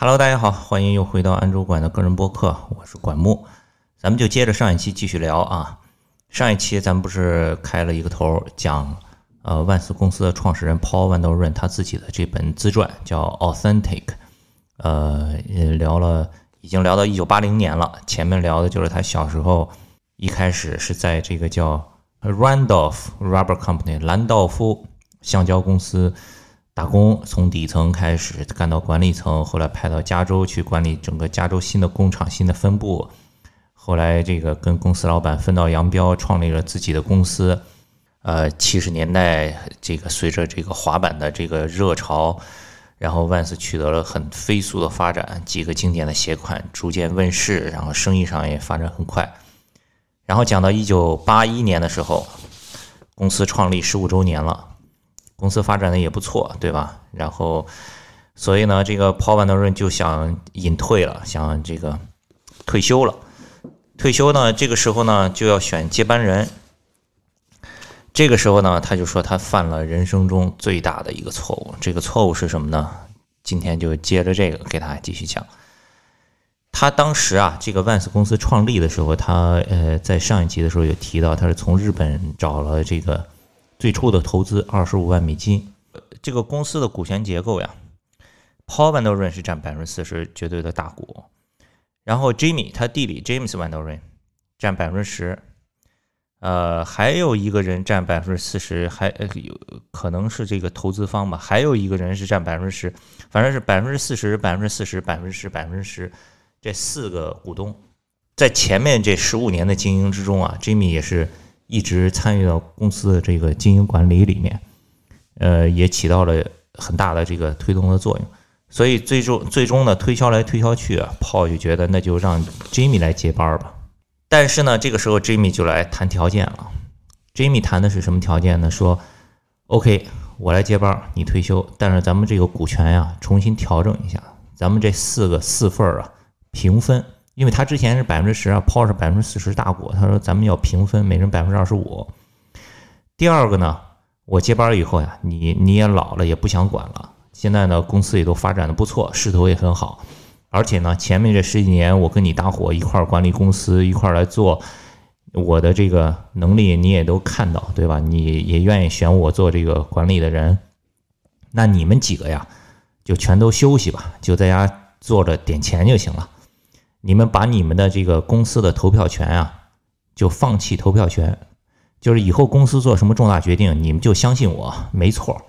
Hello，大家好，欢迎又回到安卓馆的个人播客，我是管木，咱们就接着上一期继续聊啊。上一期咱们不是开了一个头，讲呃万斯公司的创始人 Paul Van d e r n 他自己的这本自传叫 Authentic，呃，也聊了已经聊到一九八零年了，前面聊的就是他小时候一开始是在这个叫 Randolph Rubber Company 兰道夫橡胶公司。打工从底层开始干到管理层，后来派到加州去管理整个加州新的工厂、新的分部。后来这个跟公司老板分道扬镳，创立了自己的公司。呃，七十年代这个随着这个滑板的这个热潮，然后万斯取得了很飞速的发展，几个经典的鞋款逐渐问世，然后生意上也发展很快。然后讲到一九八一年的时候，公司创立十五周年了。公司发展的也不错，对吧？然后，所以呢，这个 Paul Van Der Ryn 就想隐退了，想这个退休了。退休呢，这个时候呢，就要选接班人。这个时候呢，他就说他犯了人生中最大的一个错误。这个错误是什么呢？今天就接着这个给大家继续讲。他当时啊，这个万斯公司创立的时候，他呃，在上一集的时候有提到，他是从日本找了这个。最初的投资二十五万美金，这个公司的股权结构呀，Paul Van Der Ryn 是占百分之四十绝对的大股，然后 Jimmy 他弟弟 James Van Der Ryn 占百分之十，呃，还有一个人占百分之四十，还有可能是这个投资方吧，还有一个人是占百分之十，反正是百分之四十、百分之四十、百分之十、百分之十，这四个股东。在前面这十五年的经营之中啊，Jimmy 也是。一直参与到公司的这个经营管理里面，呃，也起到了很大的这个推动的作用。所以最终最终呢，推销来推销去啊，Paul 就觉得那就让 Jimmy 来接班吧。但是呢，这个时候 Jimmy 就来谈条件了。Jimmy 谈的是什么条件呢？说 OK，我来接班，你退休，但是咱们这个股权呀，重新调整一下，咱们这四个四份儿啊，平分。因为他之前是百分之十啊，Paul 是百分之四十大股，他说咱们要平分，每人百分之二十五。第二个呢，我接班以后呀，你你也老了，也不想管了。现在呢，公司也都发展的不错，势头也很好。而且呢，前面这十几年我跟你搭伙一块儿管理公司，一块儿来做，我的这个能力你也都看到，对吧？你也愿意选我做这个管理的人。那你们几个呀，就全都休息吧，就在家坐着点钱就行了。你们把你们的这个公司的投票权啊，就放弃投票权，就是以后公司做什么重大决定，你们就相信我，没错，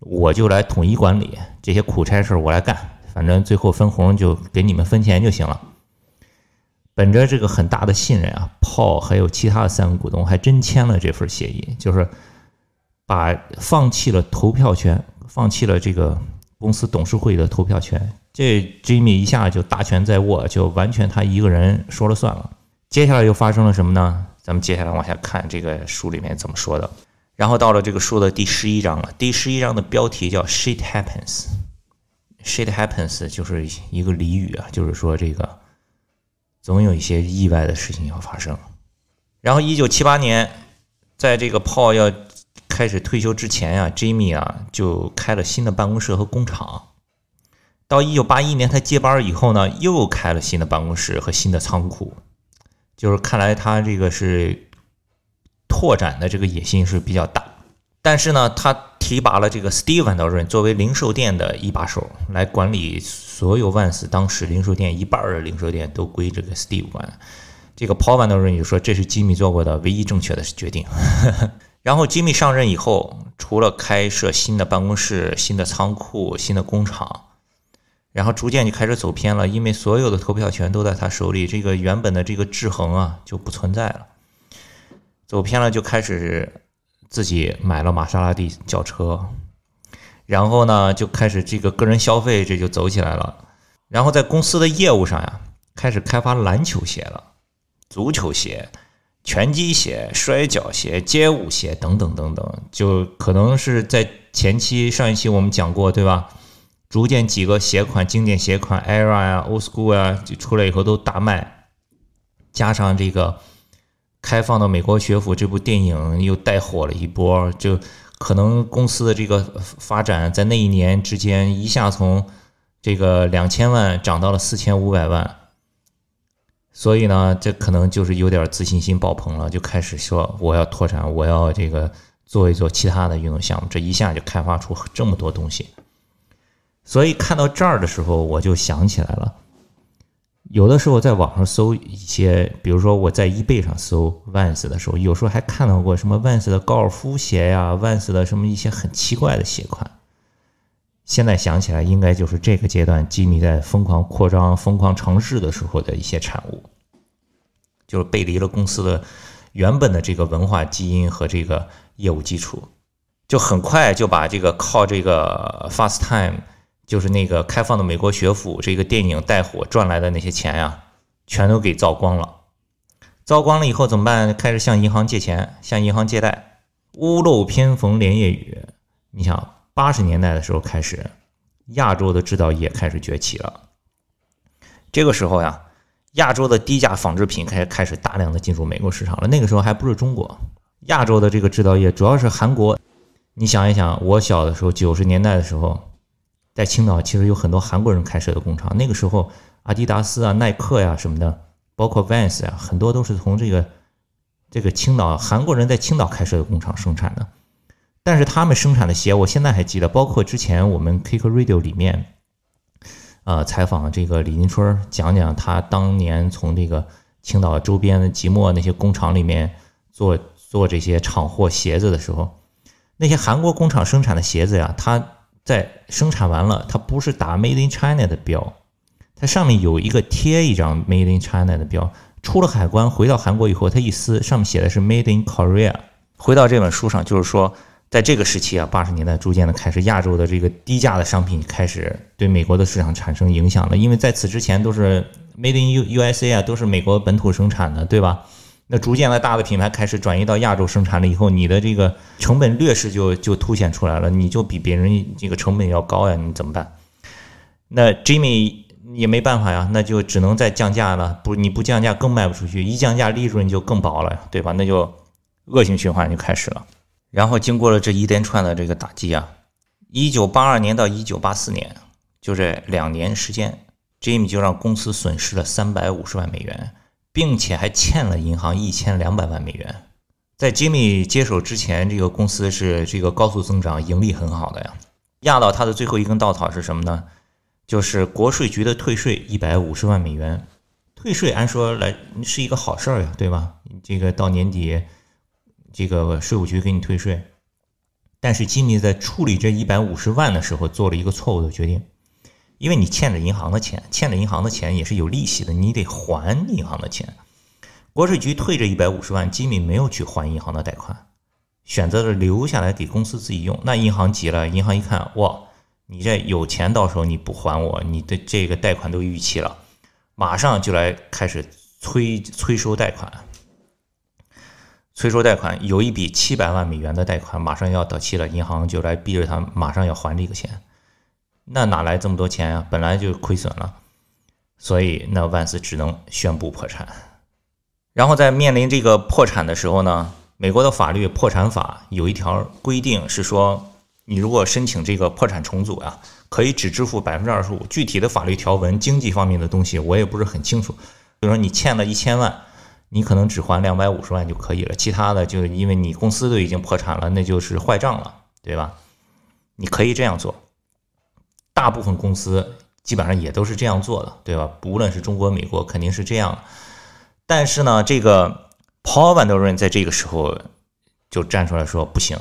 我就来统一管理这些苦差事，我来干，反正最后分红就给你们分钱就行了。本着这个很大的信任啊，Paul 还有其他的三个股东还真签了这份协议，就是把放弃了投票权，放弃了这个公司董事会的投票权。这 Jimmy 一下就大权在握，就完全他一个人说了算了。接下来又发生了什么呢？咱们接下来往下看这个书里面怎么说的。然后到了这个书的第十一章了。第十一章的标题叫 “Shit Happens”。Shit Happens 就是一个俚语啊，就是说这个总有一些意外的事情要发生。然后一九七八年，在这个 Paul 要开始退休之前呀，Jimmy 啊就开了新的办公室和工厂。到一九八一年他接班以后呢，又开了新的办公室和新的仓库，就是看来他这个是拓展的这个野心是比较大。但是呢，他提拔了这个 Steve Van Der Ryn 作为零售店的一把手来管理所有万斯当时零售店一半的零售店都归这个 Steve 管。这个 Paul Van Der Ryn 就说这是吉米做过的唯一正确的决定。然后吉米上任以后，除了开设新的办公室、新的仓库、新的工厂。然后逐渐就开始走偏了，因为所有的投票权都在他手里，这个原本的这个制衡啊就不存在了。走偏了，就开始自己买了玛莎拉蒂轿车，然后呢就开始这个个人消费，这就走起来了。然后在公司的业务上呀，开始开发篮球鞋了、足球鞋、拳击鞋、摔跤鞋、街舞鞋等等等等，就可能是在前期上一期我们讲过，对吧？逐渐几个鞋款，经典鞋款，Era 呀，Old School 啊，就出来以后都大卖。加上这个开放的美国学府这部电影又带火了一波，就可能公司的这个发展在那一年之间一下从这个两千万涨到了四千五百万，所以呢，这可能就是有点自信心爆棚了，就开始说我要拓展，我要这个做一做其他的运动项目，这一下就开发出这么多东西。所以看到这儿的时候，我就想起来了。有的时候在网上搜一些，比如说我在 eBay 上搜 Vans 的时候，有时候还看到过什么 Vans 的高尔夫鞋呀，Vans 的什么一些很奇怪的鞋款。现在想起来，应该就是这个阶段吉米在疯狂扩张、疯狂尝试的时候的一些产物，就是背离了公司的原本的这个文化基因和这个业务基础，就很快就把这个靠这个 Fast Time。就是那个开放的美国学府这个电影带火赚来的那些钱呀，全都给糟光了。糟光了以后怎么办？开始向银行借钱，向银行借贷。屋漏偏逢连夜雨。你想，八十年代的时候开始，亚洲的制造业开始崛起了。这个时候呀，亚洲的低价纺织品开开始大量的进入美国市场了。那个时候还不是中国，亚洲的这个制造业主要是韩国。你想一想，我小的时候，九十年代的时候。在青岛其实有很多韩国人开设的工厂，那个时候阿迪达斯啊、耐克呀什么的，包括 Vans 呀，很多都是从这个这个青岛韩国人在青岛开设的工厂生产的。但是他们生产的鞋，我现在还记得，包括之前我们 Kick Radio 里面，呃，采访这个李金春，讲讲他当年从这个青岛周边的即墨那些工厂里面做做这些厂货鞋子的时候，那些韩国工厂生产的鞋子呀，他。在生产完了，它不是打 Made in China 的标，它上面有一个贴一张 Made in China 的标。出了海关回到韩国以后，它一撕，上面写的是 Made in Korea。回到这本书上，就是说，在这个时期啊，八十年代逐渐的开始，亚洲的这个低价的商品开始对美国的市场产生影响了，因为在此之前都是 Made in U USA 啊，都是美国本土生产的，对吧？那逐渐的大的品牌开始转移到亚洲生产了以后，你的这个成本劣势就就凸显出来了，你就比别人这个成本要高呀，你怎么办？那 Jimmy 也没办法呀，那就只能再降价了。不，你不降价更卖不出去，一降价利润就更薄了，对吧？那就恶性循环就开始了。然后经过了这一连串的这个打击啊，一九八二年到一九八四年，就这两年时间，Jimmy 就让公司损失了三百五十万美元。并且还欠了银行一千两百万美元。在 Jimmy 接手之前，这个公司是这个高速增长，盈利很好的呀。压到他的最后一根稻草是什么呢？就是国税局的退税一百五十万美元。退税按说来是一个好事儿呀，对吧？这个到年底，这个税务局给你退税。但是 Jimmy 在处理这一百五十万的时候，做了一个错误的决定。因为你欠着银行的钱，欠着银行的钱也是有利息的，你得还银行的钱。国税局退这一百五十万，吉米没有去还银行的贷款，选择了留下来给公司自己用。那银行急了，银行一看，哇，你这有钱，到时候你不还我，你的这个贷款都逾期了，马上就来开始催催收贷款。催收贷款有一笔七百万美元的贷款马上要到期了，银行就来逼着他马上要还这个钱。那哪来这么多钱啊？本来就亏损了，所以那万斯只能宣布破产。然后在面临这个破产的时候呢，美国的法律破产法有一条规定是说，你如果申请这个破产重组啊，可以只支付百分之二十五。具体的法律条文、经济方面的东西我也不是很清楚。比如说你欠了一千万，你可能只还两百五十万就可以了，其他的就因为你公司都已经破产了，那就是坏账了，对吧？你可以这样做。大部分公司基本上也都是这样做的，对吧？无论是中国、美国，肯定是这样。但是呢，这个 Paul Van Der r e n 在这个时候就站出来说：“不行，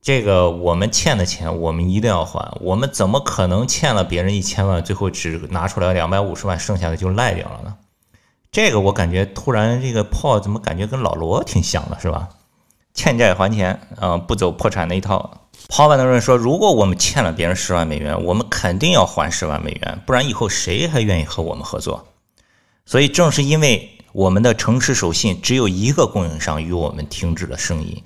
这个我们欠的钱，我们一定要还。我们怎么可能欠了别人一千万，最后只拿出来两百五十万，剩下的就赖掉了呢？”这个我感觉突然这个 Paul 怎么感觉跟老罗挺像的，是吧？欠债还钱，嗯，不走破产那一套。抛万的人说：“如果我们欠了别人十万美元，我们肯定要还十万美元，不然以后谁还愿意和我们合作？所以正是因为我们的诚实守信，只有一个供应商与我们停止了生意，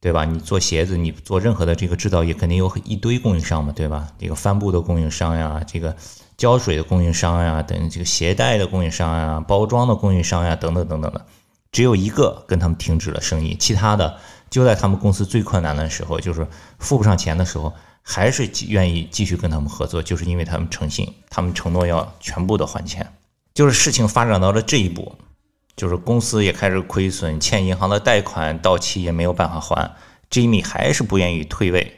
对吧？你做鞋子，你做任何的这个制造业，肯定有一堆供应商嘛，对吧？这个帆布的供应商呀，这个胶水的供应商呀，等这个鞋带的供应商呀，包装的供应商呀，等等等等的，只有一个跟他们停止了生意，其他的。”就在他们公司最困难的时候，就是付不上钱的时候，还是愿意继续跟他们合作，就是因为他们诚信，他们承诺要全部的还钱。就是事情发展到了这一步，就是公司也开始亏损，欠银行的贷款到期也没有办法还，Jimmy 还是不愿意退位，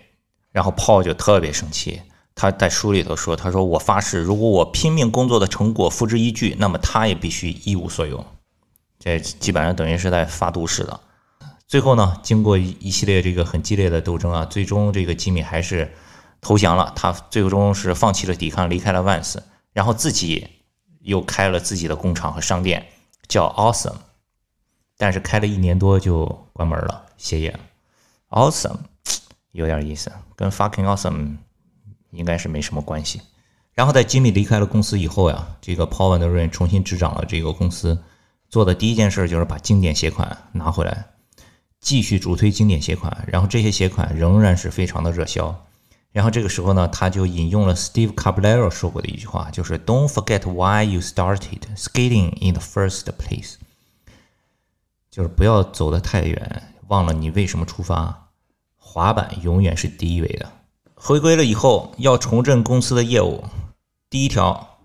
然后 Paul 就特别生气。他在书里头说：“他说我发誓，如果我拼命工作的成果付之一炬，那么他也必须一无所有。”这基本上等于是在发毒誓的。最后呢，经过一一系列这个很激烈的斗争啊，最终这个吉米还是投降了。他最终是放弃了抵抗，离开了万斯，然后自己又开了自己的工厂和商店，叫 Awesome。但是开了一年多就关门了，歇业了。Awesome 有点意思，跟 Fucking Awesome 应该是没什么关系。然后在吉米离开了公司以后呀，这个 Paul Van Der Ren 重新执掌了这个公司，做的第一件事就是把经典鞋款拿回来。继续主推经典鞋款，然后这些鞋款仍然是非常的热销。然后这个时候呢，他就引用了 Steve Caballero 说过的一句话，就是 "Don't forget why you started skating in the first place"，就是不要走得太远，忘了你为什么出发。滑板永远是第一位的。回归了以后，要重振公司的业务，第一条，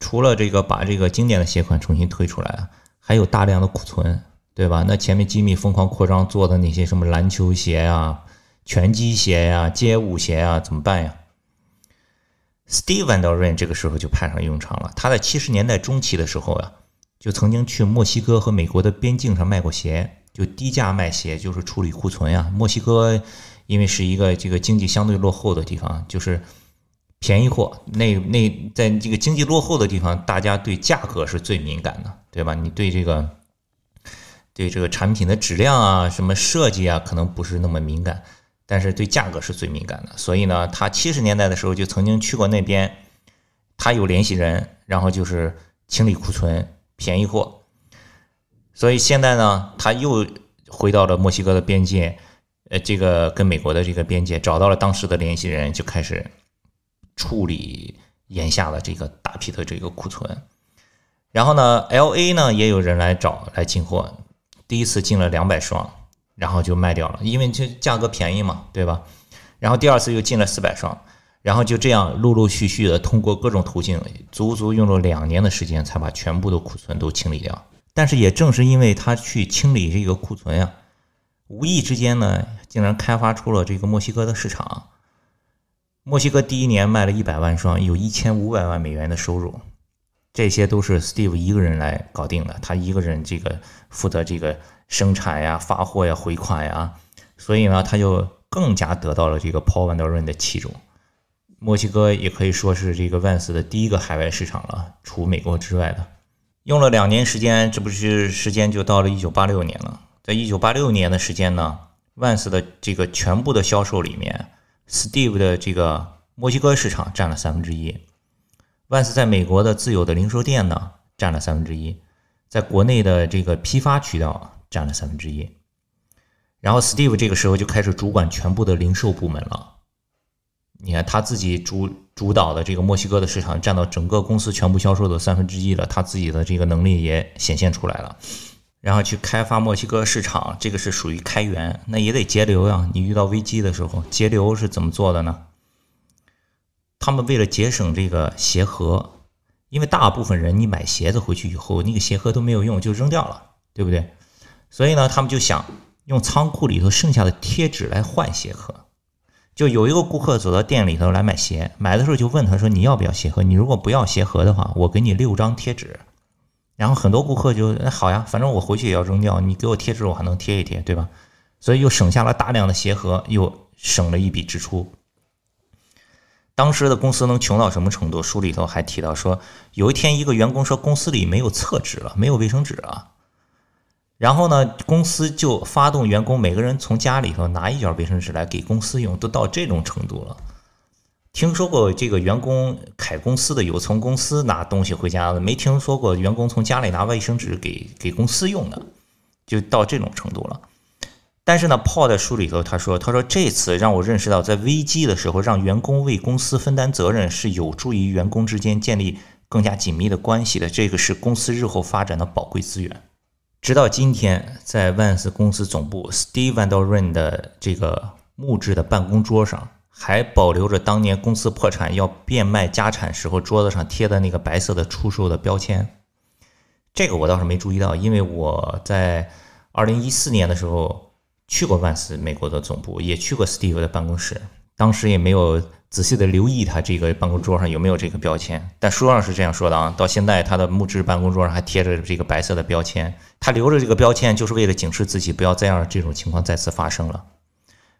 除了这个把这个经典的鞋款重新推出来，还有大量的库存。对吧？那前面吉米疯狂扩张做的那些什么篮球鞋呀、拳击鞋呀、街舞鞋呀，怎么办呀？Steve Van Der Ren 这个时候就派上用场了。他在七十年代中期的时候呀，就曾经去墨西哥和美国的边境上卖过鞋，就低价卖鞋，就是处理库存呀。墨西哥因为是一个这个经济相对落后的地方，就是便宜货。那那在这个经济落后的地方，大家对价格是最敏感的，对吧？你对这个。对这个产品的质量啊，什么设计啊，可能不是那么敏感，但是对价格是最敏感的。所以呢，他七十年代的时候就曾经去过那边，他有联系人，然后就是清理库存，便宜货。所以现在呢，他又回到了墨西哥的边界，呃，这个跟美国的这个边界，找到了当时的联系人，就开始处理眼下的这个大批的这个库存。然后呢，L A 呢也有人来找来进货。第一次进了两百双，然后就卖掉了，因为这价格便宜嘛，对吧？然后第二次又进了四百双，然后就这样陆陆续续的通过各种途径，足足用了两年的时间才把全部的库存都清理掉。但是也正是因为他去清理这个库存呀，无意之间呢，竟然开发出了这个墨西哥的市场。墨西哥第一年卖了一百万双，有一千五百万美元的收入。这些都是 Steve 一个人来搞定的，他一个人这个负责这个生产呀、发货呀、回款呀，所以呢，他就更加得到了这个 Paul Van Der Ren 的器重。墨西哥也可以说是这个万斯的第一个海外市场了，除美国之外的。用了两年时间，这不是时间就到了1986年了。在1986年的时间呢，万斯的这个全部的销售里面，Steve 的这个墨西哥市场占了三分之一。万斯在美国的自有的零售店呢，占了三分之一，在国内的这个批发渠道占了三分之一，然后 Steve 这个时候就开始主管全部的零售部门了。你看他自己主主导的这个墨西哥的市场占到整个公司全部销售的三分之一了，他自己的这个能力也显现出来了。然后去开发墨西哥市场，这个是属于开源，那也得节流呀。你遇到危机的时候，节流是怎么做的呢？他们为了节省这个鞋盒，因为大部分人你买鞋子回去以后，那个鞋盒都没有用，就扔掉了，对不对？所以呢，他们就想用仓库里头剩下的贴纸来换鞋盒。就有一个顾客走到店里头来买鞋，买的时候就问他说：“你要不要鞋盒？你如果不要鞋盒的话，我给你六张贴纸。”然后很多顾客就好呀，反正我回去也要扔掉，你给我贴纸我还能贴一贴，对吧？所以又省下了大量的鞋盒，又省了一笔支出。当时的公司能穷到什么程度？书里头还提到说，有一天一个员工说公司里没有厕纸了，没有卫生纸了。然后呢，公司就发动员工每个人从家里头拿一卷卫生纸来给公司用，都到这种程度了。听说过这个员工开公司的有从公司拿东西回家的，没听说过员工从家里拿卫生纸给给公司用的，就到这种程度了。但是呢，Paul 在书里头他说：“他说这次让我认识到，在危机的时候，让员工为公司分担责任是有助于员工之间建立更加紧密的关系的。这个是公司日后发展的宝贵资源。”直到今天，在万斯公司总部，Steve Van Der Ren 的这个木质的办公桌上，还保留着当年公司破产要变卖家产时候桌子上贴的那个白色的出售的标签。这个我倒是没注意到，因为我在二零一四年的时候去过万斯美国的总部，也去过 Steve 的办公室，当时也没有仔细的留意他这个办公桌上有没有这个标签。但书上是这样说的啊，到现在他的木质办公桌上还贴着这个白色的标签，他留着这个标签就是为了警示自己不要再让这种情况再次发生了。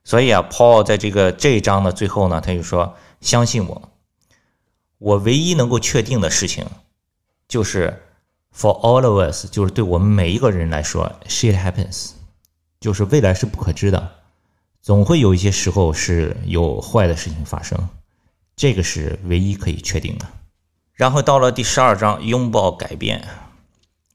所以啊，Paul 在这个这一章的最后呢，他就说：“相信我，我唯一能够确定的事情就是。” For all of us，就是对我们每一个人来说，shit happens，就是未来是不可知的，总会有一些时候是有坏的事情发生，这个是唯一可以确定的。然后到了第十二章，拥抱改变，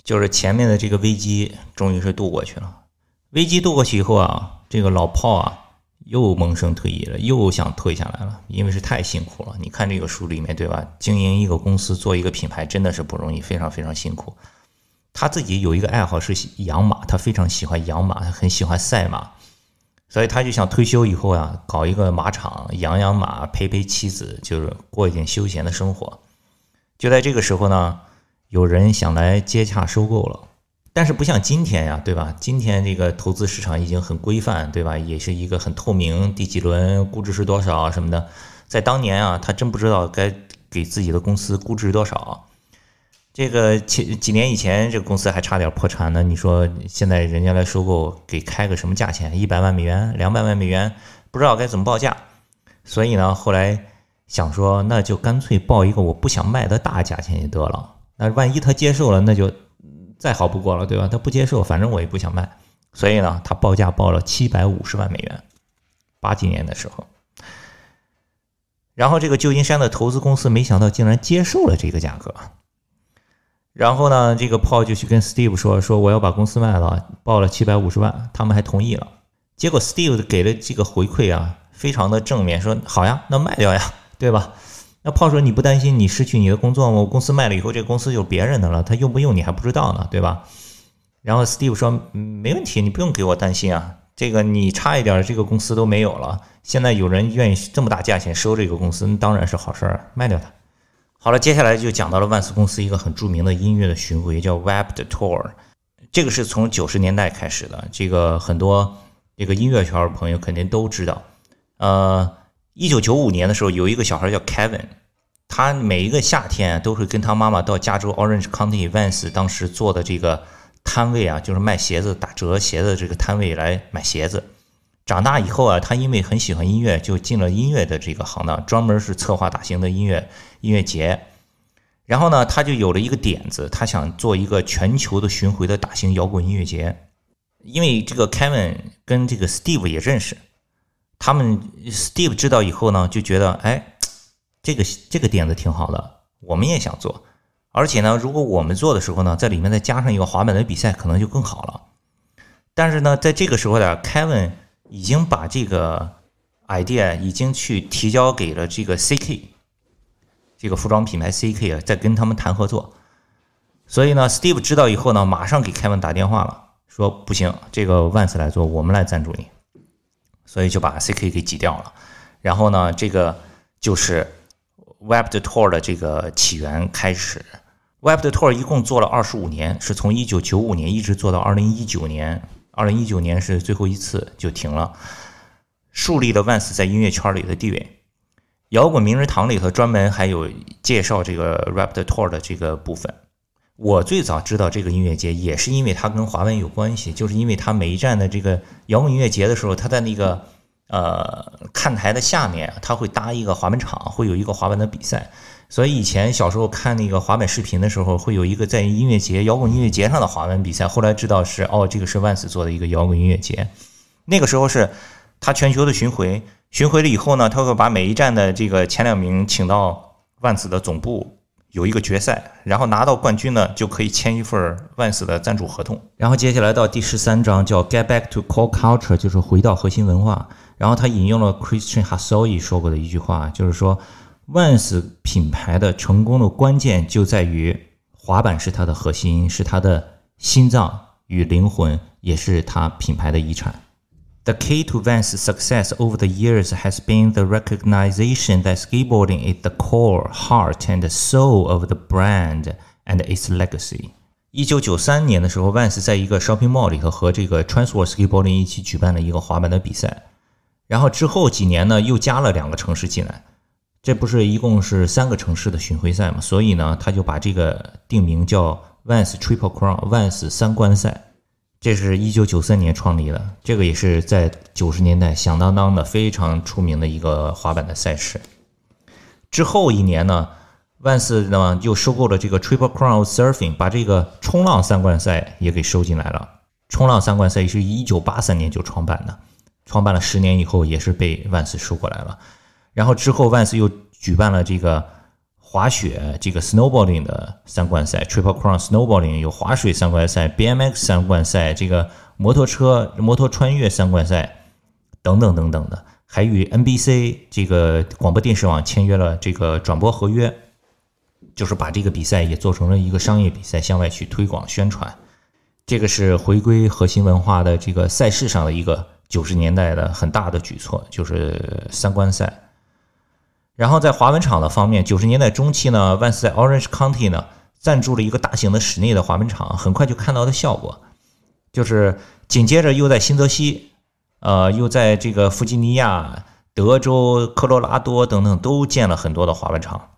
就是前面的这个危机终于是度过去了。危机度过去以后啊，这个老炮啊。又萌生退役了，又想退下来了，因为是太辛苦了。你看这个书里面，对吧？经营一个公司，做一个品牌，真的是不容易，非常非常辛苦。他自己有一个爱好是养马，他非常喜欢养马，他很喜欢赛马，所以他就想退休以后啊，搞一个马场，养养马，陪陪妻子，就是过一点休闲的生活。就在这个时候呢，有人想来接洽收购了。但是不像今天呀，对吧？今天这个投资市场已经很规范，对吧？也是一个很透明，第几轮估值是多少什么的。在当年啊，他真不知道该给自己的公司估值多少。这个几几年以前，这个公司还差点破产呢。你说现在人家来收购，给开个什么价钱？一百万美元、两百万美元，不知道该怎么报价。所以呢，后来想说，那就干脆报一个我不想卖的大价钱就得了。那万一他接受了，那就。再好不过了，对吧？他不接受，反正我也不想卖，所以呢，他报价报了七百五十万美元，八几年的时候。然后这个旧金山的投资公司没想到竟然接受了这个价格，然后呢，这个 Paul 就去跟 Steve 说，说我要把公司卖了，报了七百五十万，他们还同意了。结果 Steve 给了这个回馈啊，非常的正面，说好呀，那卖掉呀，对吧？那炮说你不担心你失去你的工作吗？我公司卖了以后，这个公司就是别人的了，他用不用你还不知道呢，对吧？然后 Steve 说，没问题，你不用给我担心啊，这个你差一点，这个公司都没有了。现在有人愿意这么大价钱收这个公司，当然是好事儿，卖掉它。好了，接下来就讲到了万斯公司一个很著名的音乐的巡回，叫 Web 的 Tour，这个是从九十年代开始的，这个很多这个音乐圈的朋友肯定都知道，呃。一九九五年的时候，有一个小孩叫 Kevin，他每一个夏天都会跟他妈妈到加州 Orange County Vans 当时做的这个摊位啊，就是卖鞋子打折鞋子这个摊位来买鞋子。长大以后啊，他因为很喜欢音乐，就进了音乐的这个行当，专门是策划大型的音乐音乐节。然后呢，他就有了一个点子，他想做一个全球的巡回的大型摇滚音乐节。因为这个 Kevin 跟这个 Steve 也认识。他们 Steve 知道以后呢，就觉得哎，这个这个点子挺好的，我们也想做。而且呢，如果我们做的时候呢，在里面再加上一个滑板的比赛，可能就更好了。但是呢，在这个时候呢，Kevin 已经把这个 idea 已经去提交给了这个 CK 这个服装品牌 CK 啊，在跟他们谈合作。所以呢，Steve 知道以后呢，马上给 Kevin 打电话了，说不行，这个万斯来做，我们来赞助你。所以就把 CK 给挤掉了，然后呢，这个就是 Web 的 Tour 的这个起源开始。Web 的 Tour 一共做了二十五年，是从一九九五年一直做到二零一九年，二零一九年是最后一次就停了，树立了万斯在音乐圈里的地位。摇滚名人堂里头专门还有介绍这个 Web 的 Tour 的这个部分。我最早知道这个音乐节，也是因为它跟滑板有关系，就是因为它每一站的这个摇滚音乐节的时候，它在那个呃看台的下面，它会搭一个滑板场，会有一个滑板的比赛。所以以前小时候看那个滑板视频的时候，会有一个在音乐节、摇滚音乐节上的滑板比赛。后来知道是哦，这个是万斯做的一个摇滚音乐节。那个时候是他全球的巡回，巡回了以后呢，他会把每一站的这个前两名请到万斯的总部。有一个决赛，然后拿到冠军呢，就可以签一份万斯的赞助合同。然后接下来到第十三章叫 Get Back to Core Culture，就是回到核心文化。然后他引用了 Christian h a s o i 说过的一句话，就是说万斯品牌的成功的关键就在于滑板是它的核心，是它的心脏与灵魂，也是它品牌的遗产。The key to Vans' success over the years has been the recognition that skateboarding is the core, heart, and soul of the brand and its legacy. 一九九三年的时候，Vans 在一个 shopping mall 里头和这个 Transworld Skateboarding 一起举办了一个滑板的比赛。然后之后几年呢，又加了两个城市进来，这不是一共是三个城市的巡回赛嘛？所以呢，他就把这个定名叫 Vans Triple Crown，Vans 三冠赛。这是一九九三年创立的，这个也是在九十年代响当当的非常出名的一个滑板的赛事。之后一年呢，万斯呢又收购了这个 Triple Crown Surfing，把这个冲浪三冠赛也给收进来了。冲浪三冠赛是一九八三年就创办的，创办了十年以后也是被万斯收过来了。然后之后万斯又举办了这个。滑雪这个 snowboarding 的三冠赛，Triple Crown snowboarding 有滑水三冠赛，BMX 三冠赛，这个摩托车摩托穿越三冠赛，等等等等的，还与 NBC 这个广播电视网签约了这个转播合约，就是把这个比赛也做成了一个商业比赛，向外去推广宣传。这个是回归核心文化的这个赛事上的一个九十年代的很大的举措，就是三冠赛。然后在滑板场的方面，九十年代中期呢，万斯在 Orange County 呢赞助了一个大型的室内的滑板场，很快就看到的效果，就是紧接着又在新泽西，呃，又在这个弗吉尼亚、德州、科罗拉多等等都建了很多的滑板场。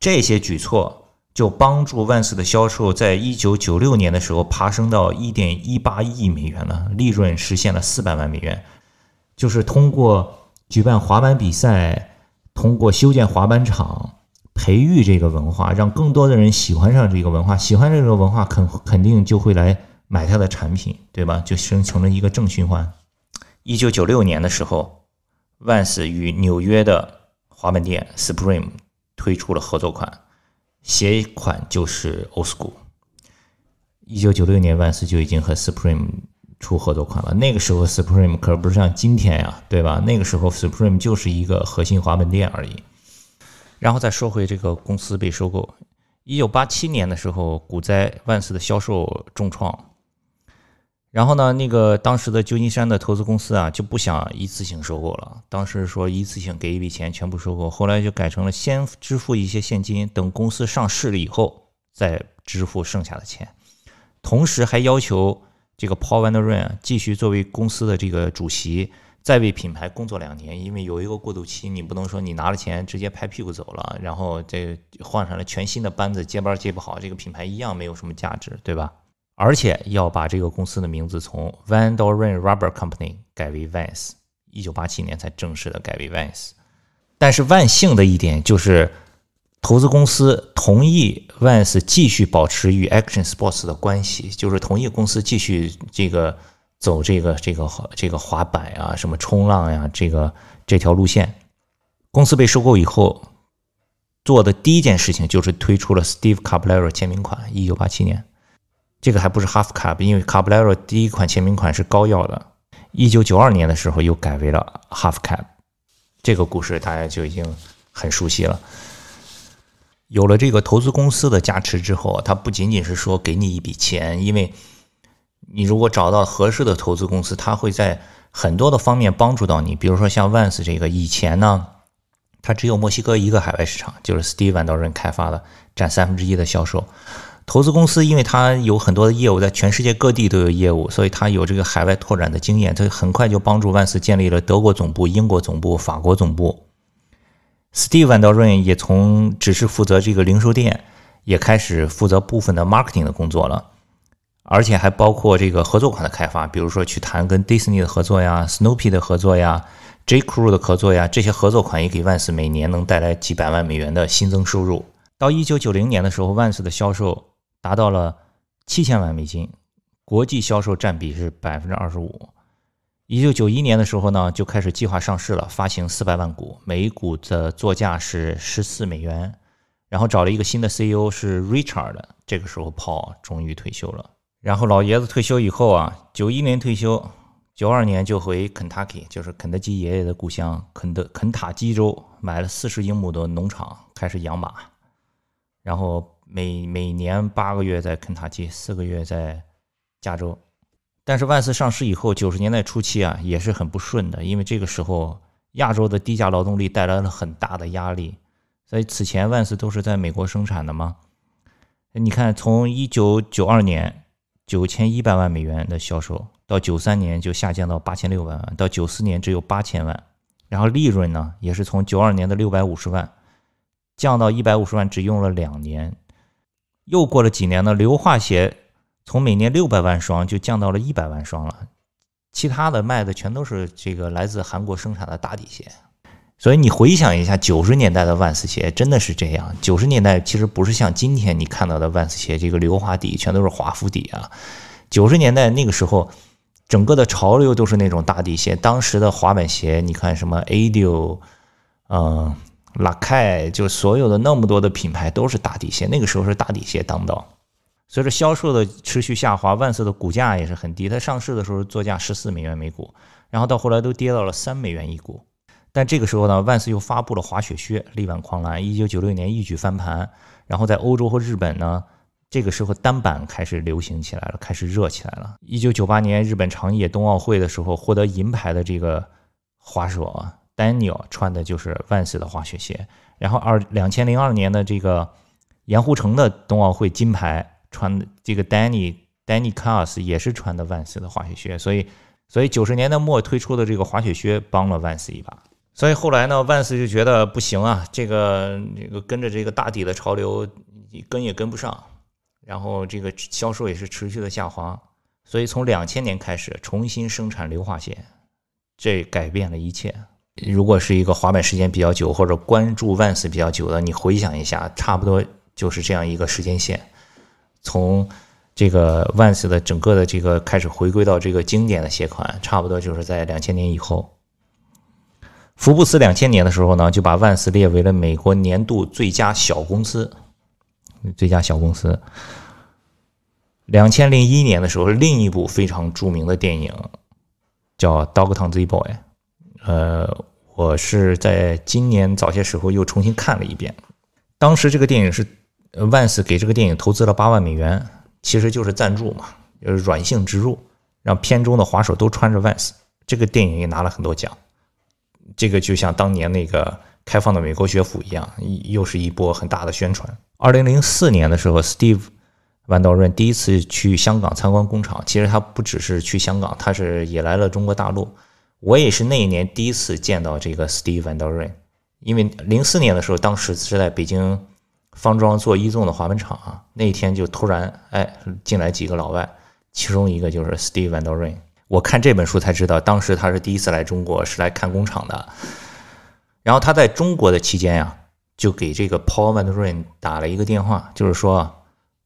这些举措就帮助万斯的销售在一九九六年的时候爬升到一点一八亿美元了，利润实现了四百万美元，就是通过举办滑板比赛。通过修建滑板场，培育这个文化，让更多的人喜欢上这个文化，喜欢这个文化，肯肯定就会来买它的产品，对吧？就形成了一个正循环。一九九六年的时候，Vans 与纽约的滑板店 Supreme 推出了合作款，鞋款就是 Old School。一九九六年，Vans 就已经和 Supreme。出合作款了，那个时候 Supreme 可不是像今天呀，对吧？那个时候 Supreme 就是一个核心滑板店而已。然后再说回这个公司被收购，一九八七年的时候，股灾，万斯的销售重创。然后呢，那个当时的旧金山的投资公司啊，就不想一次性收购了。当时说一次性给一笔钱全部收购，后来就改成了先支付一些现金，等公司上市了以后再支付剩下的钱。同时还要求。这个 Paul Van Der r e n 继续作为公司的这个主席，再为品牌工作两年，因为有一个过渡期，你不能说你拿了钱直接拍屁股走了，然后这换上了全新的班子接班接不好，这个品牌一样没有什么价值，对吧？而且要把这个公司的名字从 Van Der r e n Rubber Company 改为 Vans，一九八七年才正式的改为 Vans。但是万幸的一点就是。投资公司同意 Vans 继续保持与 Action Sports 的关系，就是同意公司继续这个走这个这个这个滑板啊，什么冲浪呀，这个这条路线。公司被收购以后，做的第一件事情就是推出了 Steve Caballero 签名款，一九八七年。这个还不是 Half Cab，因为 Caballero 第一款签名款是高腰的。一九九二年的时候又改为了 Half Cab，这个故事大家就已经很熟悉了。有了这个投资公司的加持之后，它不仅仅是说给你一笔钱，因为你如果找到合适的投资公司，它会在很多的方面帮助到你。比如说像 Vans 这个，以前呢，它只有墨西哥一个海外市场，就是 Steve Van Der 开发的，占三分之一的销售。投资公司因为它有很多的业务，在全世界各地都有业务，所以它有这个海外拓展的经验，它很快就帮助万斯建立了德国总部、英国总部、法国总部。Steve Van Der n 也从只是负责这个零售店，也开始负责部分的 marketing 的工作了，而且还包括这个合作款的开发，比如说去谈跟 Disney 的合作呀、Snoopy 的合作呀、J Crew 的合作呀，这些合作款也给万斯每年能带来几百万美元的新增收入。到一九九零年的时候，万斯的销售达到了七千万美金，国际销售占比是百分之二十五。一九九一年的时候呢，就开始计划上市了，发行四百万股，每股的作价是十四美元。然后找了一个新的 CEO 是 Richard，这个时候 Paul 终于退休了。然后老爷子退休以后啊，九一年退休，九二年就回 Kentucky，就是肯德基爷爷的故乡肯德肯塔基州，买了四十英亩的农场，开始养马。然后每每年八个月在肯塔基，四个月在加州。但是万斯上市以后，九十年代初期啊，也是很不顺的，因为这个时候亚洲的低价劳动力带来了很大的压力。所以此前万斯都是在美国生产的嘛。你看，从一九九二年九千一百万美元的销售，到九三年就下降到八千六百万，到九四年只有八千万。然后利润呢，也是从九二年的六百五十万降到一百五十万，只用了两年。又过了几年呢，硫化鞋。从每年六百万双就降到了一百万双了，其他的卖的全都是这个来自韩国生产的大底鞋。所以你回想一下九十年代的万斯鞋，真的是这样。九十年代其实不是像今天你看到的万斯鞋，这个硫化底全都是华夫底啊。九十年代那个时候，整个的潮流都是那种大底鞋。当时的滑板鞋，你看什么 Adidas，嗯，拉凯，就所有的那么多的品牌都是大底鞋。那个时候是大底鞋当道。随着销售的持续下滑，万斯的股价也是很低。它上市的时候作价十四美元每股，然后到后来都跌到了三美元一股。但这个时候呢，万斯又发布了滑雪靴，力挽狂澜，一九九六年一举翻盘。然后在欧洲和日本呢，这个时候单板开始流行起来了，开始热起来了。一九九八年日本长野冬奥会的时候，获得银牌的这个滑手 Daniel 穿的就是万斯的滑雪鞋。然后二两千零二年的这个盐湖城的冬奥会金牌。穿的这个 Danny Danny Cars 也是穿的万斯的滑雪靴，所以所以九十年代末推出的这个滑雪靴帮了万斯一把。所以后来呢，万斯就觉得不行啊，这个这个跟着这个大底的潮流跟也跟不上，然后这个销售也是持续的下滑。所以从两千年开始重新生产硫化鞋，这改变了一切。如果是一个滑板时间比较久或者关注万斯比较久的，你回想一下，差不多就是这样一个时间线。从这个万斯的整个的这个开始回归到这个经典的鞋款，差不多就是在两千年以后。福布斯两千年的时候呢，就把万斯列为了美国年度最佳小公司，最佳小公司。两千零一年的时候，另一部非常著名的电影叫《Dogtown Z Boy》，呃，我是在今年早些时候又重新看了一遍，当时这个电影是。万斯给这个电影投资了八万美元，其实就是赞助嘛，就是软性植入，让片中的滑手都穿着万斯。这个电影也拿了很多奖，这个就像当年那个开放的美国学府一样，又是一波很大的宣传。二零零四年的时候，Steve 万道润第一次去香港参观工厂，其实他不只是去香港，他是也来了中国大陆。我也是那一年第一次见到这个 Steve 万道润，因为零四年的时候，当时是在北京。方庄做一纵的滑板厂啊，那天就突然哎进来几个老外，其中一个就是 Steve Van Der Ring。我看这本书才知道，当时他是第一次来中国，是来看工厂的。然后他在中国的期间呀，就给这个 Paul Van Der Ring 打了一个电话，就是说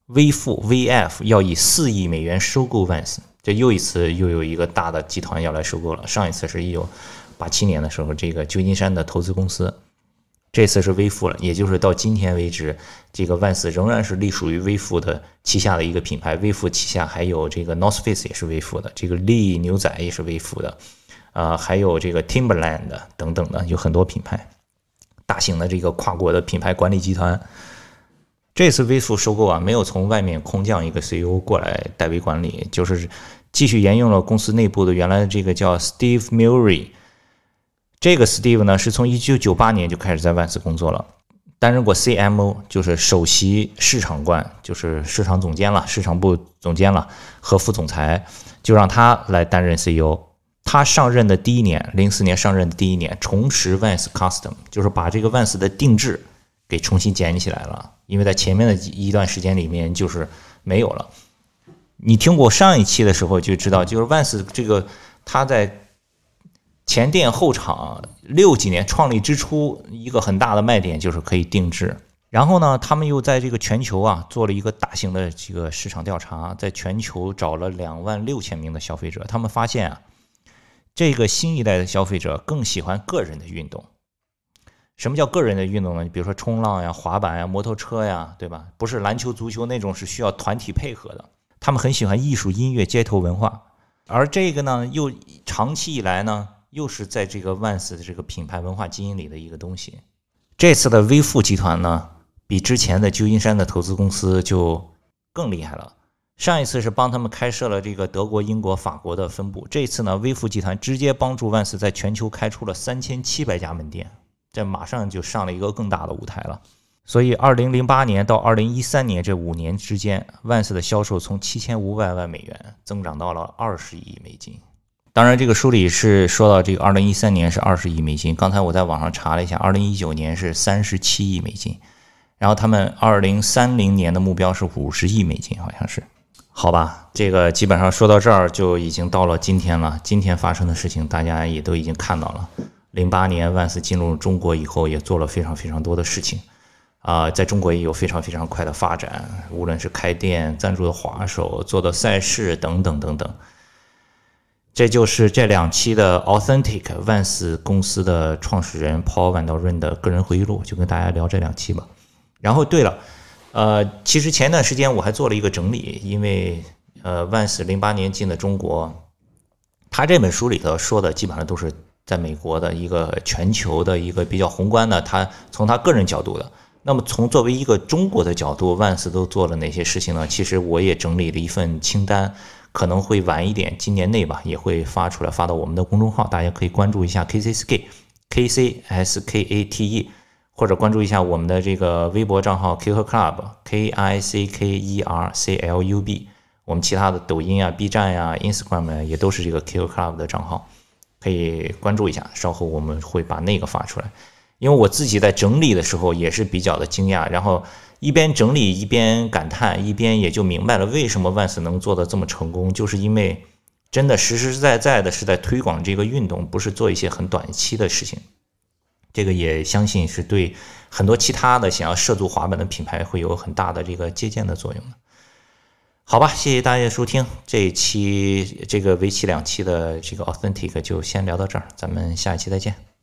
微富 VF 要以四亿美元收购 Vans，这又一次又有一个大的集团要来收购了。上一次是一九八七年的时候，这个旧金山的投资公司。这次是微富了，也就是到今天为止，这个万斯仍然是隶属于微富的旗下的一个品牌。微富旗下还有这个 North Face 也是微富的，这个利牛仔也是微富的，啊，还有这个 Timberland 等等的，有很多品牌，大型的这个跨国的品牌管理集团。这次微富收购啊，没有从外面空降一个 CEO 过来代为管理，就是继续沿用了公司内部的原来的这个叫 Steve Murray。这个 Steve 呢，是从一九九八年就开始在万斯工作了，担任过 CMO，就是首席市场官，就是市场总监了，市场部总监了和副总裁，就让他来担任 CEO。他上任的第一年，零四年上任的第一年，重拾万斯 Custom，就是把这个万斯的定制给重新捡起来了，因为在前面的一段时间里面就是没有了。你听过上一期的时候就知道，就是万斯这个他在。前店后厂六几年创立之初，一个很大的卖点就是可以定制。然后呢，他们又在这个全球啊做了一个大型的这个市场调查，在全球找了两万六千名的消费者，他们发现啊，这个新一代的消费者更喜欢个人的运动。什么叫个人的运动呢？你比如说冲浪呀、滑板呀、摩托车呀，对吧？不是篮球、足球那种是需要团体配合的。他们很喜欢艺术、音乐、街头文化，而这个呢，又长期以来呢。又是在这个万斯的这个品牌文化基因里的一个东西。这次的微富集团呢，比之前的旧金山的投资公司就更厉害了。上一次是帮他们开设了这个德国、英国、法国的分部，这次呢，微富集团直接帮助万斯在全球开出了三千七百家门店，这马上就上了一个更大的舞台了。所以，二零零八年到二零一三年这五年之间，万斯的销售从七千五百万美元增长到了二十亿美金。当然，这个书里是说到这个二零一三年是二十亿美金，刚才我在网上查了一下，二零一九年是三十七亿美金，然后他们二零三零年的目标是五十亿美金，好像是。好吧，这个基本上说到这儿就已经到了今天了。今天发生的事情大家也都已经看到了。零八年万斯进入中国以后，也做了非常非常多的事情，啊，在中国也有非常非常快的发展，无论是开店、赞助的滑手、做的赛事等等等等。这就是这两期的 Authentic Vans 公司的创始人 Paul Van Der n 的个人回忆录，就跟大家聊这两期吧。然后，对了。呃，其实前段时间我还做了一个整理，因为呃，，Vans 零八年进的中国，他这本书里头说的基本上都是在美国的一个全球的一个比较宏观的，他从他个人角度的。那么从作为一个中国的角度，，Vans 都做了哪些事情呢？其实我也整理了一份清单，可能会晚一点，今年内吧也会发出来，发到我们的公众号，大家可以关注一下 K C S K，K C S K A T E。或者关注一下我们的这个微博账号 Kick Club，K I C K E R C L U B，我们其他的抖音啊、B 站呀、Instagram 也都是这个 Kick Club 的账号，可以关注一下。稍后我们会把那个发出来，因为我自己在整理的时候也是比较的惊讶，然后一边整理一边感叹，一边也就明白了为什么万斯能做的这么成功，就是因为真的实实在在的是在推广这个运动，不是做一些很短期的事情。这个也相信是对很多其他的想要涉足滑板的品牌会有很大的这个借鉴的作用的。好吧，谢谢大家收听这一期这个为期两期的这个 Authentic 就先聊到这儿，咱们下一期再见。